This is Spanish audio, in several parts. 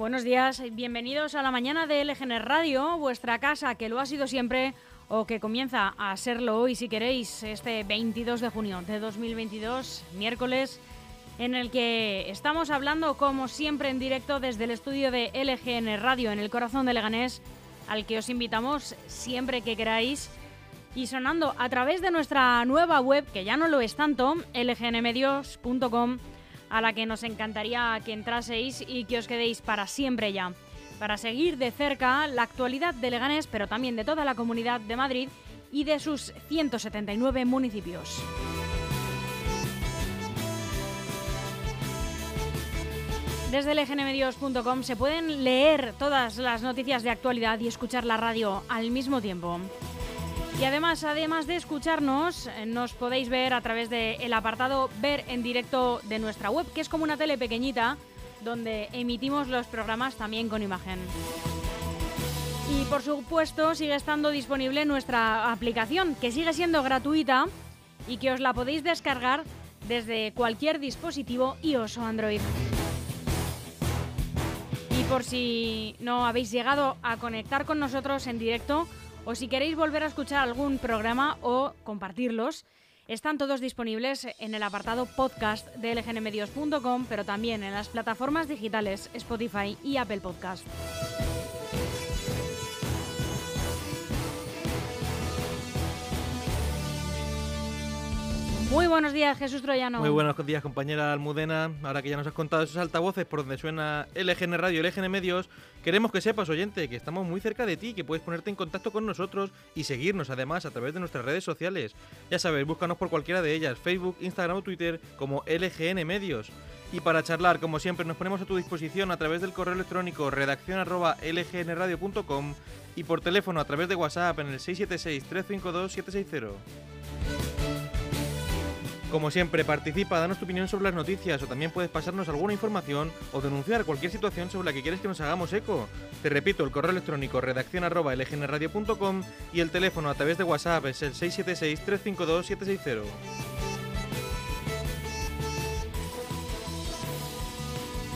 Buenos días, bienvenidos a la mañana de LGN Radio, vuestra casa que lo ha sido siempre o que comienza a serlo hoy si queréis, este 22 de junio de 2022, miércoles, en el que estamos hablando como siempre en directo desde el estudio de LGN Radio en el corazón de Leganés, al que os invitamos siempre que queráis. Y sonando a través de nuestra nueva web, que ya no lo es tanto, lgnmedios.com a la que nos encantaría que entraseis y que os quedéis para siempre ya, para seguir de cerca la actualidad de Leganés, pero también de toda la comunidad de Madrid y de sus 179 municipios. Desde lgnmedios.com se pueden leer todas las noticias de actualidad y escuchar la radio al mismo tiempo. Y además, además de escucharnos, eh, nos podéis ver a través del apartado Ver en directo de nuestra web, que es como una tele pequeñita donde emitimos los programas también con imagen. Y por supuesto, sigue estando disponible nuestra aplicación, que sigue siendo gratuita y que os la podéis descargar desde cualquier dispositivo iOS o Android. Y por si no habéis llegado a conectar con nosotros en directo, o si queréis volver a escuchar algún programa o compartirlos, están todos disponibles en el apartado podcast de lgnmedios.com, pero también en las plataformas digitales Spotify y Apple Podcast. Muy buenos días, Jesús Troyano. Muy buenos días, compañera Almudena. Ahora que ya nos has contado esos altavoces por donde suena LGN Radio, LGN Medios, queremos que sepas, oyente, que estamos muy cerca de ti, que puedes ponerte en contacto con nosotros y seguirnos además a través de nuestras redes sociales. Ya sabes, búscanos por cualquiera de ellas, Facebook, Instagram o Twitter como LGN Medios. Y para charlar, como siempre, nos ponemos a tu disposición a través del correo electrónico redacción@lgnradio.com y por teléfono a través de WhatsApp en el 676 352 760. Como siempre, participa, danos tu opinión sobre las noticias o también puedes pasarnos alguna información o denunciar cualquier situación sobre la que quieres que nos hagamos eco. Te repito, el correo electrónico redacción y el teléfono a través de WhatsApp es el 676-352-760.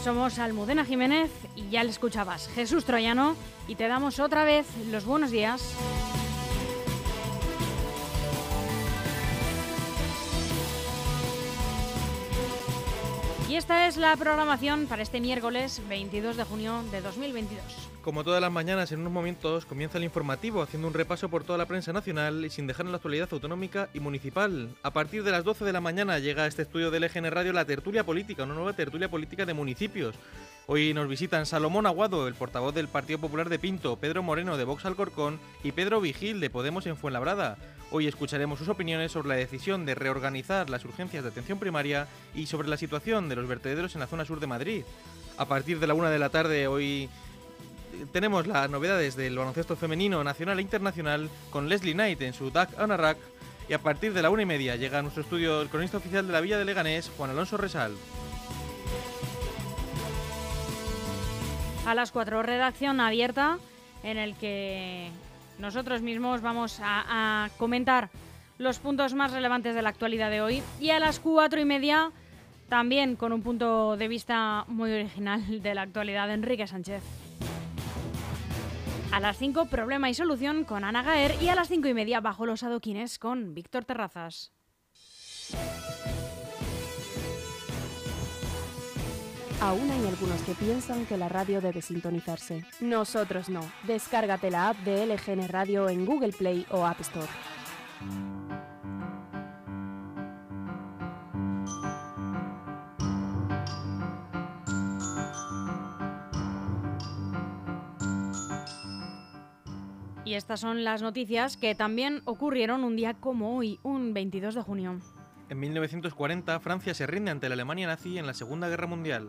Somos Almudena Jiménez y ya le escuchabas Jesús Troyano y te damos otra vez los buenos días. Y esta es la programación para este miércoles 22 de junio de 2022. Como todas las mañanas, en unos momentos comienza el informativo haciendo un repaso por toda la prensa nacional y sin dejar en la actualidad autonómica y municipal. A partir de las 12 de la mañana llega a este estudio del EGN Radio la tertulia política, una nueva tertulia política de municipios. Hoy nos visitan Salomón Aguado, el portavoz del Partido Popular de Pinto, Pedro Moreno de Vox Alcorcón y Pedro Vigil de Podemos en Fuenlabrada. Hoy escucharemos sus opiniones sobre la decisión de reorganizar las urgencias de atención primaria y sobre la situación de los vertederos en la zona sur de Madrid. A partir de la una de la tarde hoy tenemos las novedades del baloncesto femenino nacional e internacional con Leslie Knight en su DAC Anarak y a partir de la una y media llega a nuestro estudio el cronista oficial de la Villa de Leganés, Juan Alonso Resal. A las cuatro, redacción abierta en el que nosotros mismos vamos a, a, comentar los puntos más relevantes de la actualidad de hoy. Y a las cuatro y media, también con un punto de vista muy original de la actualidad de Enrique Sánchez. A las 5, problema y solución con Ana Gaer. Y a las cinco y media, bajo los adoquines con Víctor Terrazas. Aún hay algunos que piensan que la radio debe sintonizarse. Nosotros no. Descárgate la app de LGN Radio en Google Play o App Store. Y estas son las noticias que también ocurrieron un día como hoy, un 22 de junio. En 1940, Francia se rinde ante la Alemania nazi en la Segunda Guerra Mundial.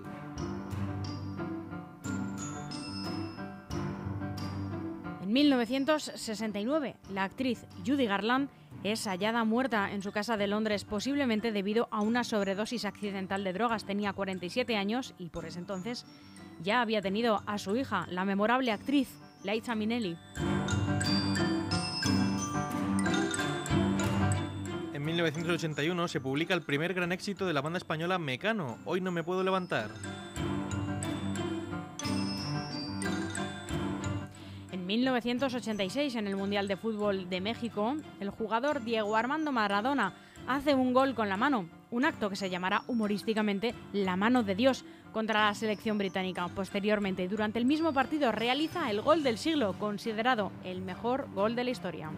En 1969, la actriz Judy Garland es hallada muerta en su casa de Londres, posiblemente debido a una sobredosis accidental de drogas. Tenía 47 años y por ese entonces ya había tenido a su hija, la memorable actriz Liza Minnelli. 1981 se publica el primer gran éxito de la banda española Mecano, Hoy no me puedo levantar. En 1986, en el Mundial de Fútbol de México, el jugador Diego Armando Maradona hace un gol con la mano, un acto que se llamará humorísticamente la mano de Dios contra la selección británica. Posteriormente, durante el mismo partido, realiza el gol del siglo, considerado el mejor gol de la historia.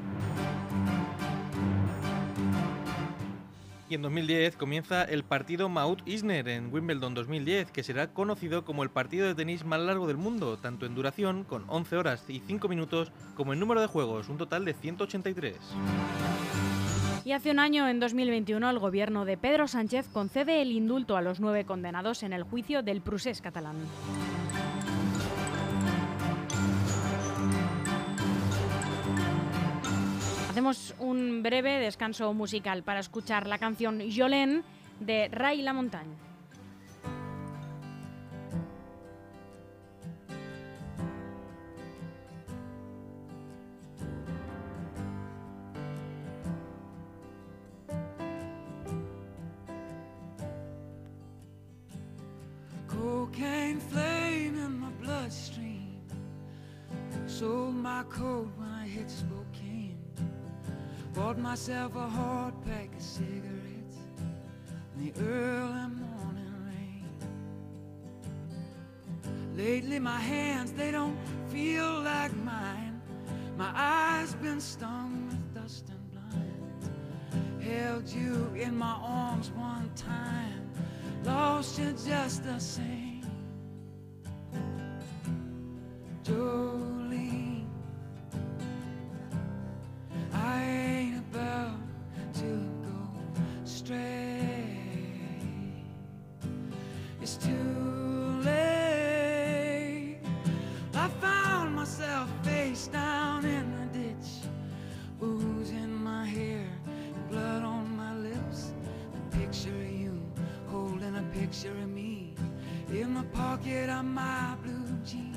Y en 2010 comienza el partido Maut Isner en Wimbledon 2010, que será conocido como el partido de tenis más largo del mundo, tanto en duración, con 11 horas y 5 minutos, como en número de juegos, un total de 183. Y hace un año, en 2021, el gobierno de Pedro Sánchez concede el indulto a los nueve condenados en el juicio del Prusés catalán. Hacemos un breve descanso musical para escuchar la canción Jolene de Ray La Montagne. Cocaine flame in my bloodstream. Sold my coat when I hit Spokane. Bought myself a hard pack of cigarettes in the early morning rain. Lately my hands they don't feel like mine. My eyes been stung with dust and blind. Held you in my arms one time, lost you just the same. Jolene, picture of me in the pocket of my blue jeans.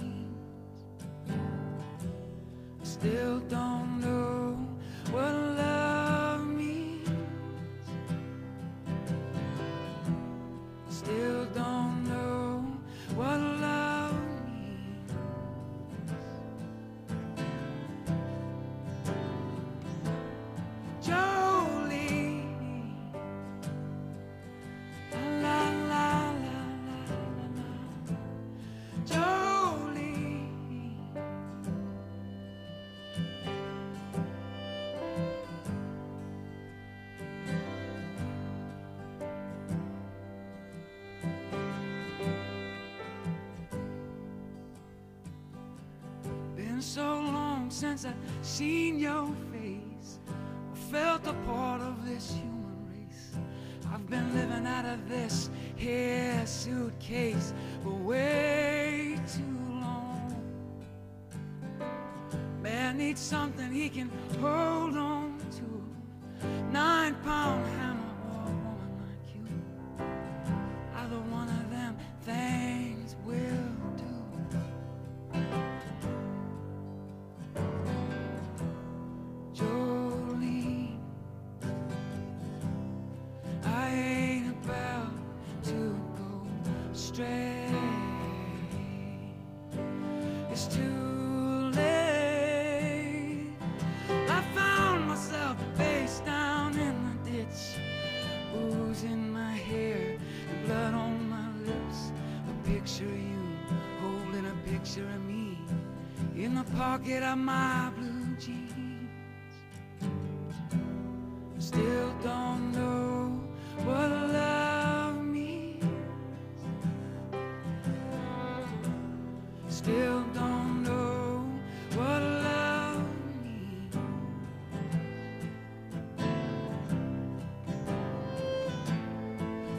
So long since I've seen your face, or felt a part of this human race. I've been living out of this here suitcase for way too long. Man needs something he can hold on pocket of my blue jeans. Still don't know what love means. Still don't know what love means.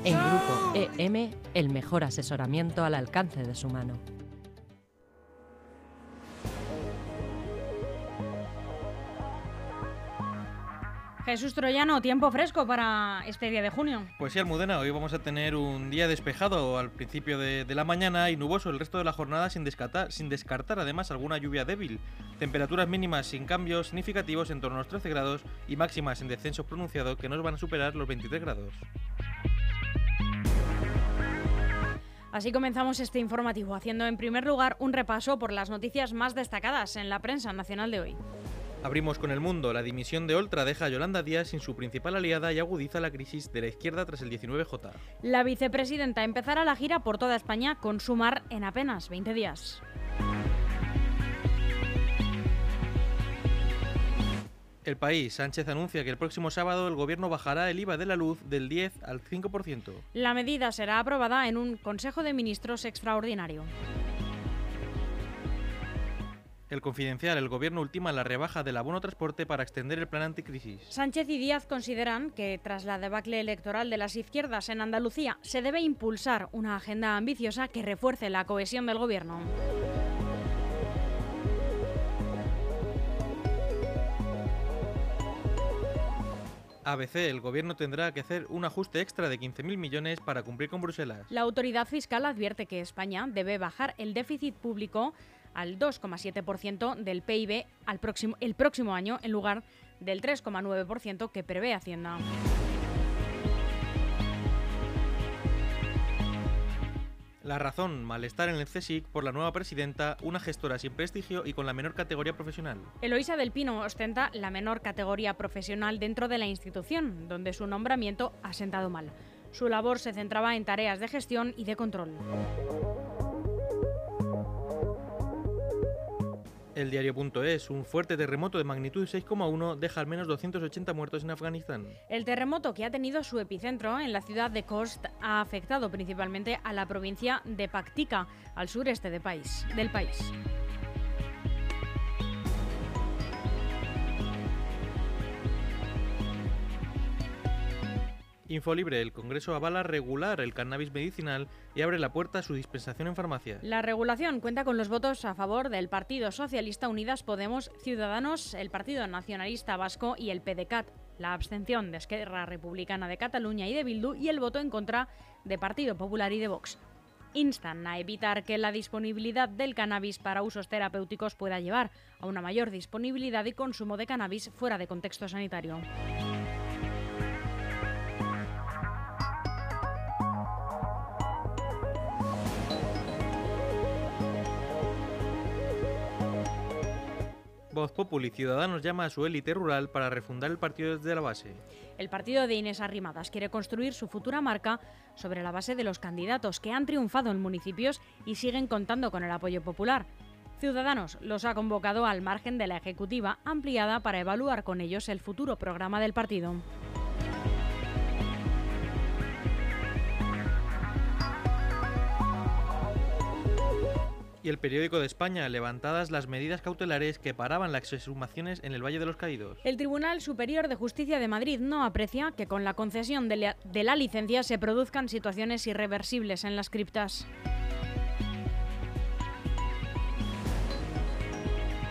En Grupo EM, el mejor asesoramiento al alcance de su mano. Jesús Troyano, tiempo fresco para este día de junio. Pues sí, Almudena, hoy vamos a tener un día despejado al principio de, de la mañana y nuboso el resto de la jornada sin descartar, sin descartar además alguna lluvia débil. Temperaturas mínimas sin cambios significativos en torno a los 13 grados y máximas en descenso pronunciado que no van a superar los 23 grados. Así comenzamos este informativo, haciendo en primer lugar un repaso por las noticias más destacadas en la prensa nacional de hoy. Abrimos con el mundo. La dimisión de Oltra deja a Yolanda Díaz sin su principal aliada y agudiza la crisis de la izquierda tras el 19J. La vicepresidenta empezará la gira por toda España con Sumar en apenas 20 días. El país. Sánchez anuncia que el próximo sábado el gobierno bajará el IVA de la luz del 10 al 5%. La medida será aprobada en un Consejo de Ministros extraordinario. El Confidencial, el gobierno ultima la rebaja del abono transporte para extender el plan anticrisis. Sánchez y Díaz consideran que tras la debacle electoral de las izquierdas en Andalucía se debe impulsar una agenda ambiciosa que refuerce la cohesión del gobierno. ABC, el gobierno tendrá que hacer un ajuste extra de 15.000 millones para cumplir con Bruselas. La autoridad fiscal advierte que España debe bajar el déficit público al 2,7% del PIB al próximo, el próximo año en lugar del 3,9% que prevé Hacienda. La razón, malestar en el CSIC por la nueva presidenta, una gestora sin prestigio y con la menor categoría profesional. Eloisa del Pino ostenta la menor categoría profesional dentro de la institución, donde su nombramiento ha sentado mal. Su labor se centraba en tareas de gestión y de control. El diario.es, un fuerte terremoto de magnitud 6,1 deja al menos 280 muertos en Afganistán. El terremoto que ha tenido su epicentro en la ciudad de Khost ha afectado principalmente a la provincia de Paktika, al sureste del país. Infolibre, el Congreso avala regular el cannabis medicinal y abre la puerta a su dispensación en farmacias. La regulación cuenta con los votos a favor del Partido Socialista Unidas Podemos, Ciudadanos, el Partido Nacionalista Vasco y el PDCAT, la abstención de Esquerra Republicana de Cataluña y de Bildu y el voto en contra de Partido Popular y de Vox. Instan a evitar que la disponibilidad del cannabis para usos terapéuticos pueda llevar a una mayor disponibilidad y consumo de cannabis fuera de contexto sanitario. Voz Populi, Ciudadanos llama a su élite rural para refundar el partido desde la base. El partido de Inés Arrimadas quiere construir su futura marca sobre la base de los candidatos que han triunfado en municipios y siguen contando con el apoyo popular. Ciudadanos los ha convocado al margen de la ejecutiva ampliada para evaluar con ellos el futuro programa del partido. Y el periódico de España, levantadas las medidas cautelares que paraban las exhumaciones en el Valle de los Caídos. El Tribunal Superior de Justicia de Madrid no aprecia que con la concesión de la, licencia se produzcan situaciones irreversibles en las criptas.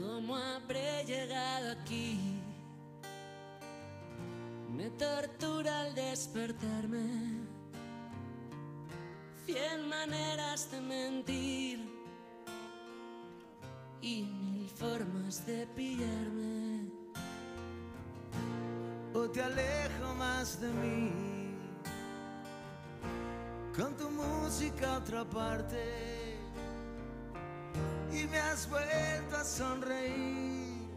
¿Cómo habré llegado aquí? Me tortura al despertarme. Cien maneras de mentir y mil formas de pillarme. o te alejo más de mí. Con tu música a otra parte me has vuelto a sonreír.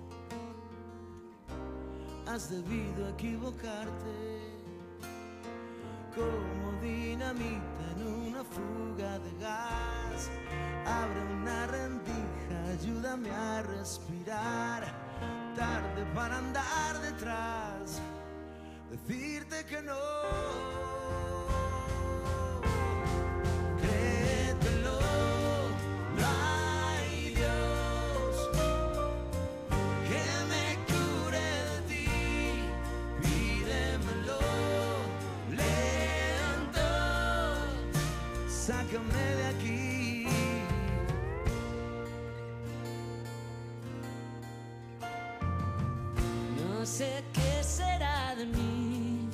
Has debido equivocarte como dinamita en una fuga de gas. Abre una rendija, ayúdame a respirar. Tarde para andar detrás que no. Sácame de aquí. No sé qué será de mí.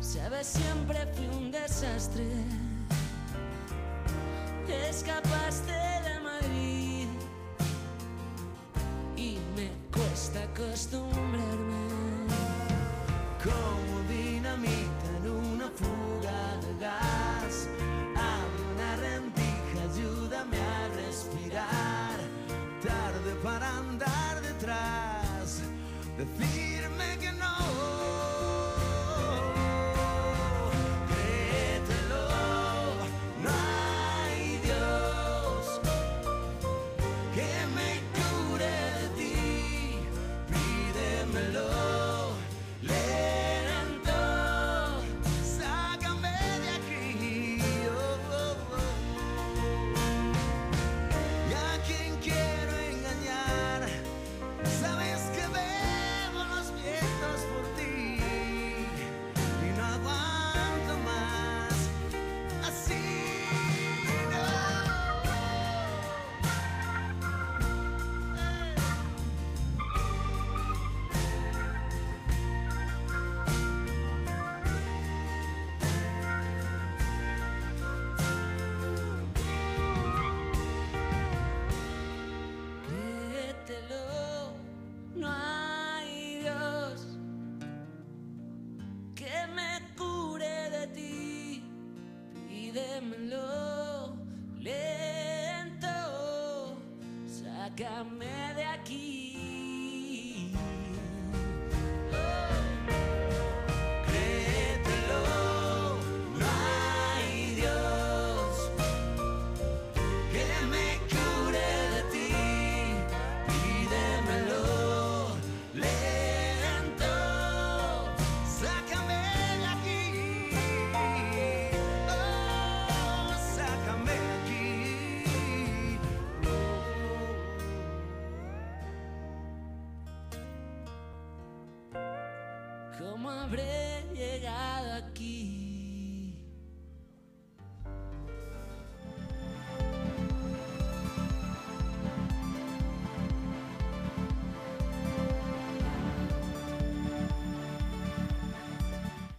Sabes, siempre fui un desastre. Te escapaste The thing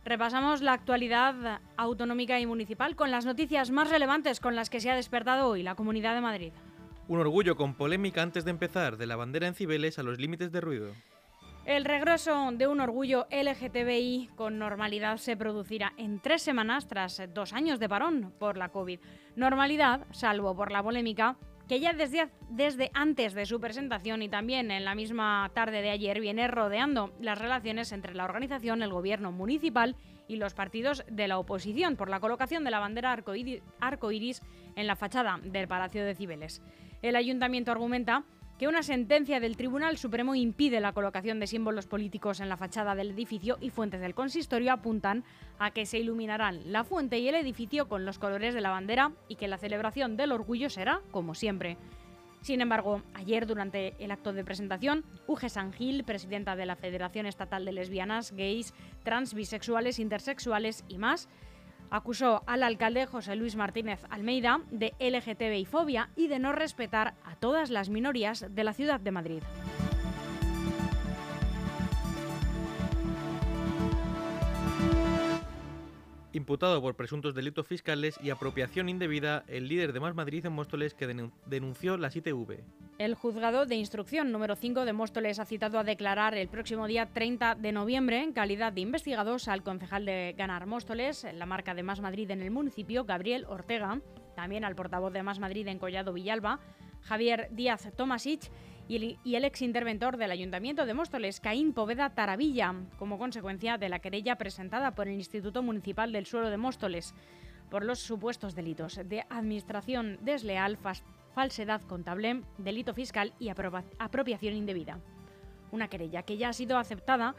Repasamos la actualidad autonómica y municipal con las noticias más relevantes con las que se ha despertado hoy la Comunidad de Madrid. Un orgullo con polémica antes de empezar, de la bandera en Cibeles a los límites de ruido. El regreso de un orgullo LGTBI con normalidad se producirá en tres semanas tras dos años de parón por la COVID. Normalidad, salvo por la polémica, que ya desde, desde antes de su presentación y también en la misma tarde de ayer viene rodeando las relaciones entre la organización, el gobierno municipal y los partidos de la oposición por la colocación de la bandera arcoiris en la fachada del Palacio de Cibeles. El ayuntamiento argumenta que una sentencia del Tribunal Supremo impide la colocación de símbolos políticos en la fachada del edificio y fuentes del consistorio apuntan a que se iluminarán la fuente y el edificio con los colores de la bandera y que la celebración del orgullo será como siempre. Sin embargo, ayer durante el acto de presentación, Uge Sangil, presidenta de la Federación Estatal de Lesbianas, Gays, Trans, Bisexuales, Intersexuales y más, acusó al alcalde José Luis Martínez Almeida de LGTBI fobia y de no respetar a todas las minorías de la ciudad de Madrid. Imputado por presuntos delitos fiscales y apropiación indebida, el líder de Más Madrid en Móstoles que denun- denunció las ITV. El juzgado de instrucción número 5 de Móstoles ha citado a declarar el próximo día 30 de noviembre en calidad de investigados al concejal de Ganar Móstoles, la marca de Más Madrid en el municipio, Gabriel Ortega, también al portavoz de Más Madrid en Collado Villalba, Javier Díaz Tomasic, y el, y el ex interventor del Ayuntamiento de Móstoles, Caín Poveda Taravilla, como consecuencia de la querella presentada por el Instituto Municipal del Suelo de Móstoles por los supuestos delitos de administración desleal, falsedad contable, delito fiscal y apropiación indebida. Una querella que ya ha sido aceptada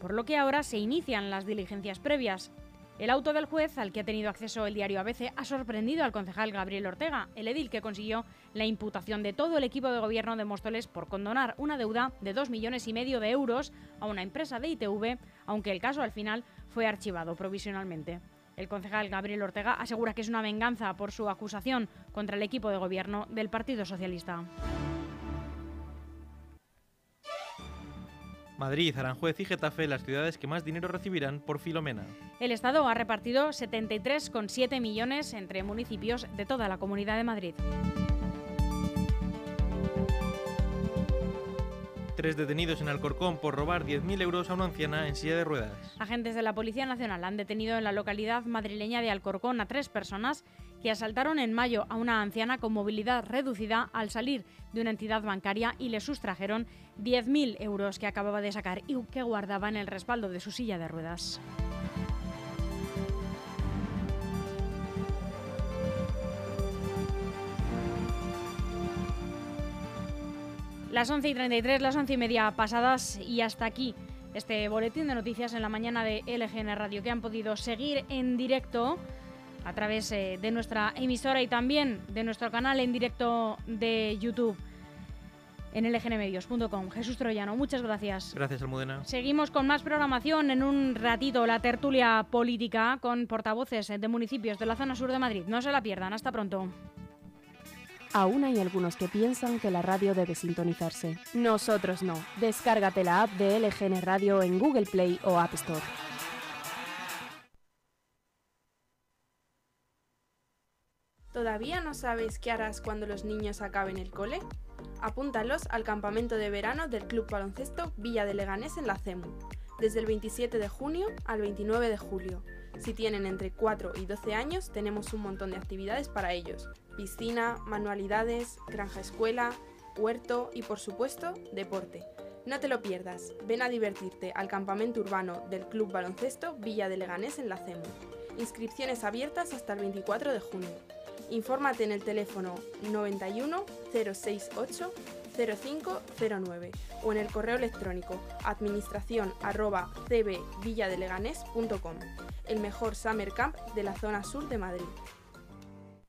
por lo que ahora se inician las diligencias previas. El auto del juez, al que ha tenido acceso el diario ABC, ha sorprendido al concejal Gabriel Ortega, el edil que consiguió la imputación de todo el equipo de gobierno de Móstoles por condonar una deuda de 2 millones y medio de euros a una empresa de ITV, aunque el caso al final fue archivado provisionalmente. El concejal Gabriel Ortega asegura que es una venganza por su acusación contra el equipo de gobierno del Partido Socialista. Madrid, Aranjuez y Getafe las ciudades que más dinero recibirán por Filomena. El Estado ha repartido 73,7 millones entre municipios de toda la Comunidad de Madrid. Tres detenidos en Alcorcón por robar 10.000 euros a una anciana en silla de ruedas. Agentes de la Policía Nacional han detenido en la localidad madrileña de Alcorcón a tres personas que asaltaron en mayo a una anciana con movilidad reducida al salir de una entidad bancaria y le sustrajeron 10.000 euros que acababa de sacar y que guardaba en el respaldo de su silla de ruedas. Las 11 y 33, las 11 y media pasadas y hasta aquí este boletín de noticias en la mañana de LGN Radio que han podido seguir en directo a través eh, de nuestra emisora y también de nuestro canal en directo de YouTube en lgnmedios.com. Jesús Troyano, muchas gracias. Gracias, Almudena. Seguimos con más programación en un ratito, la tertulia política con portavoces de municipios de la zona sur de Madrid. No se la pierdan, hasta pronto. Aún hay algunos que piensan que la radio debe sintonizarse. Nosotros no. Descárgate la app de LGN Radio en Google Play o App Store. ¿Todavía no sabes qué harás cuando los niños acaben el cole? Apúntalos al campamento de verano del Club Baloncesto Villa de Leganés en la CEMU, desde el 27 de junio al 29 de julio. Si tienen entre 4 y 12 años, tenemos un montón de actividades para ellos. Piscina, manualidades, granja escuela, huerto y por supuesto, deporte. No te lo pierdas, ven a divertirte al campamento urbano del Club Baloncesto Villa de Leganés en la CEMU. Inscripciones abiertas hasta el 24 de junio. Infórmate en el teléfono 91 068 0509 o en el correo electrónico administración arroba el mejor summer camp de la zona sur de Madrid.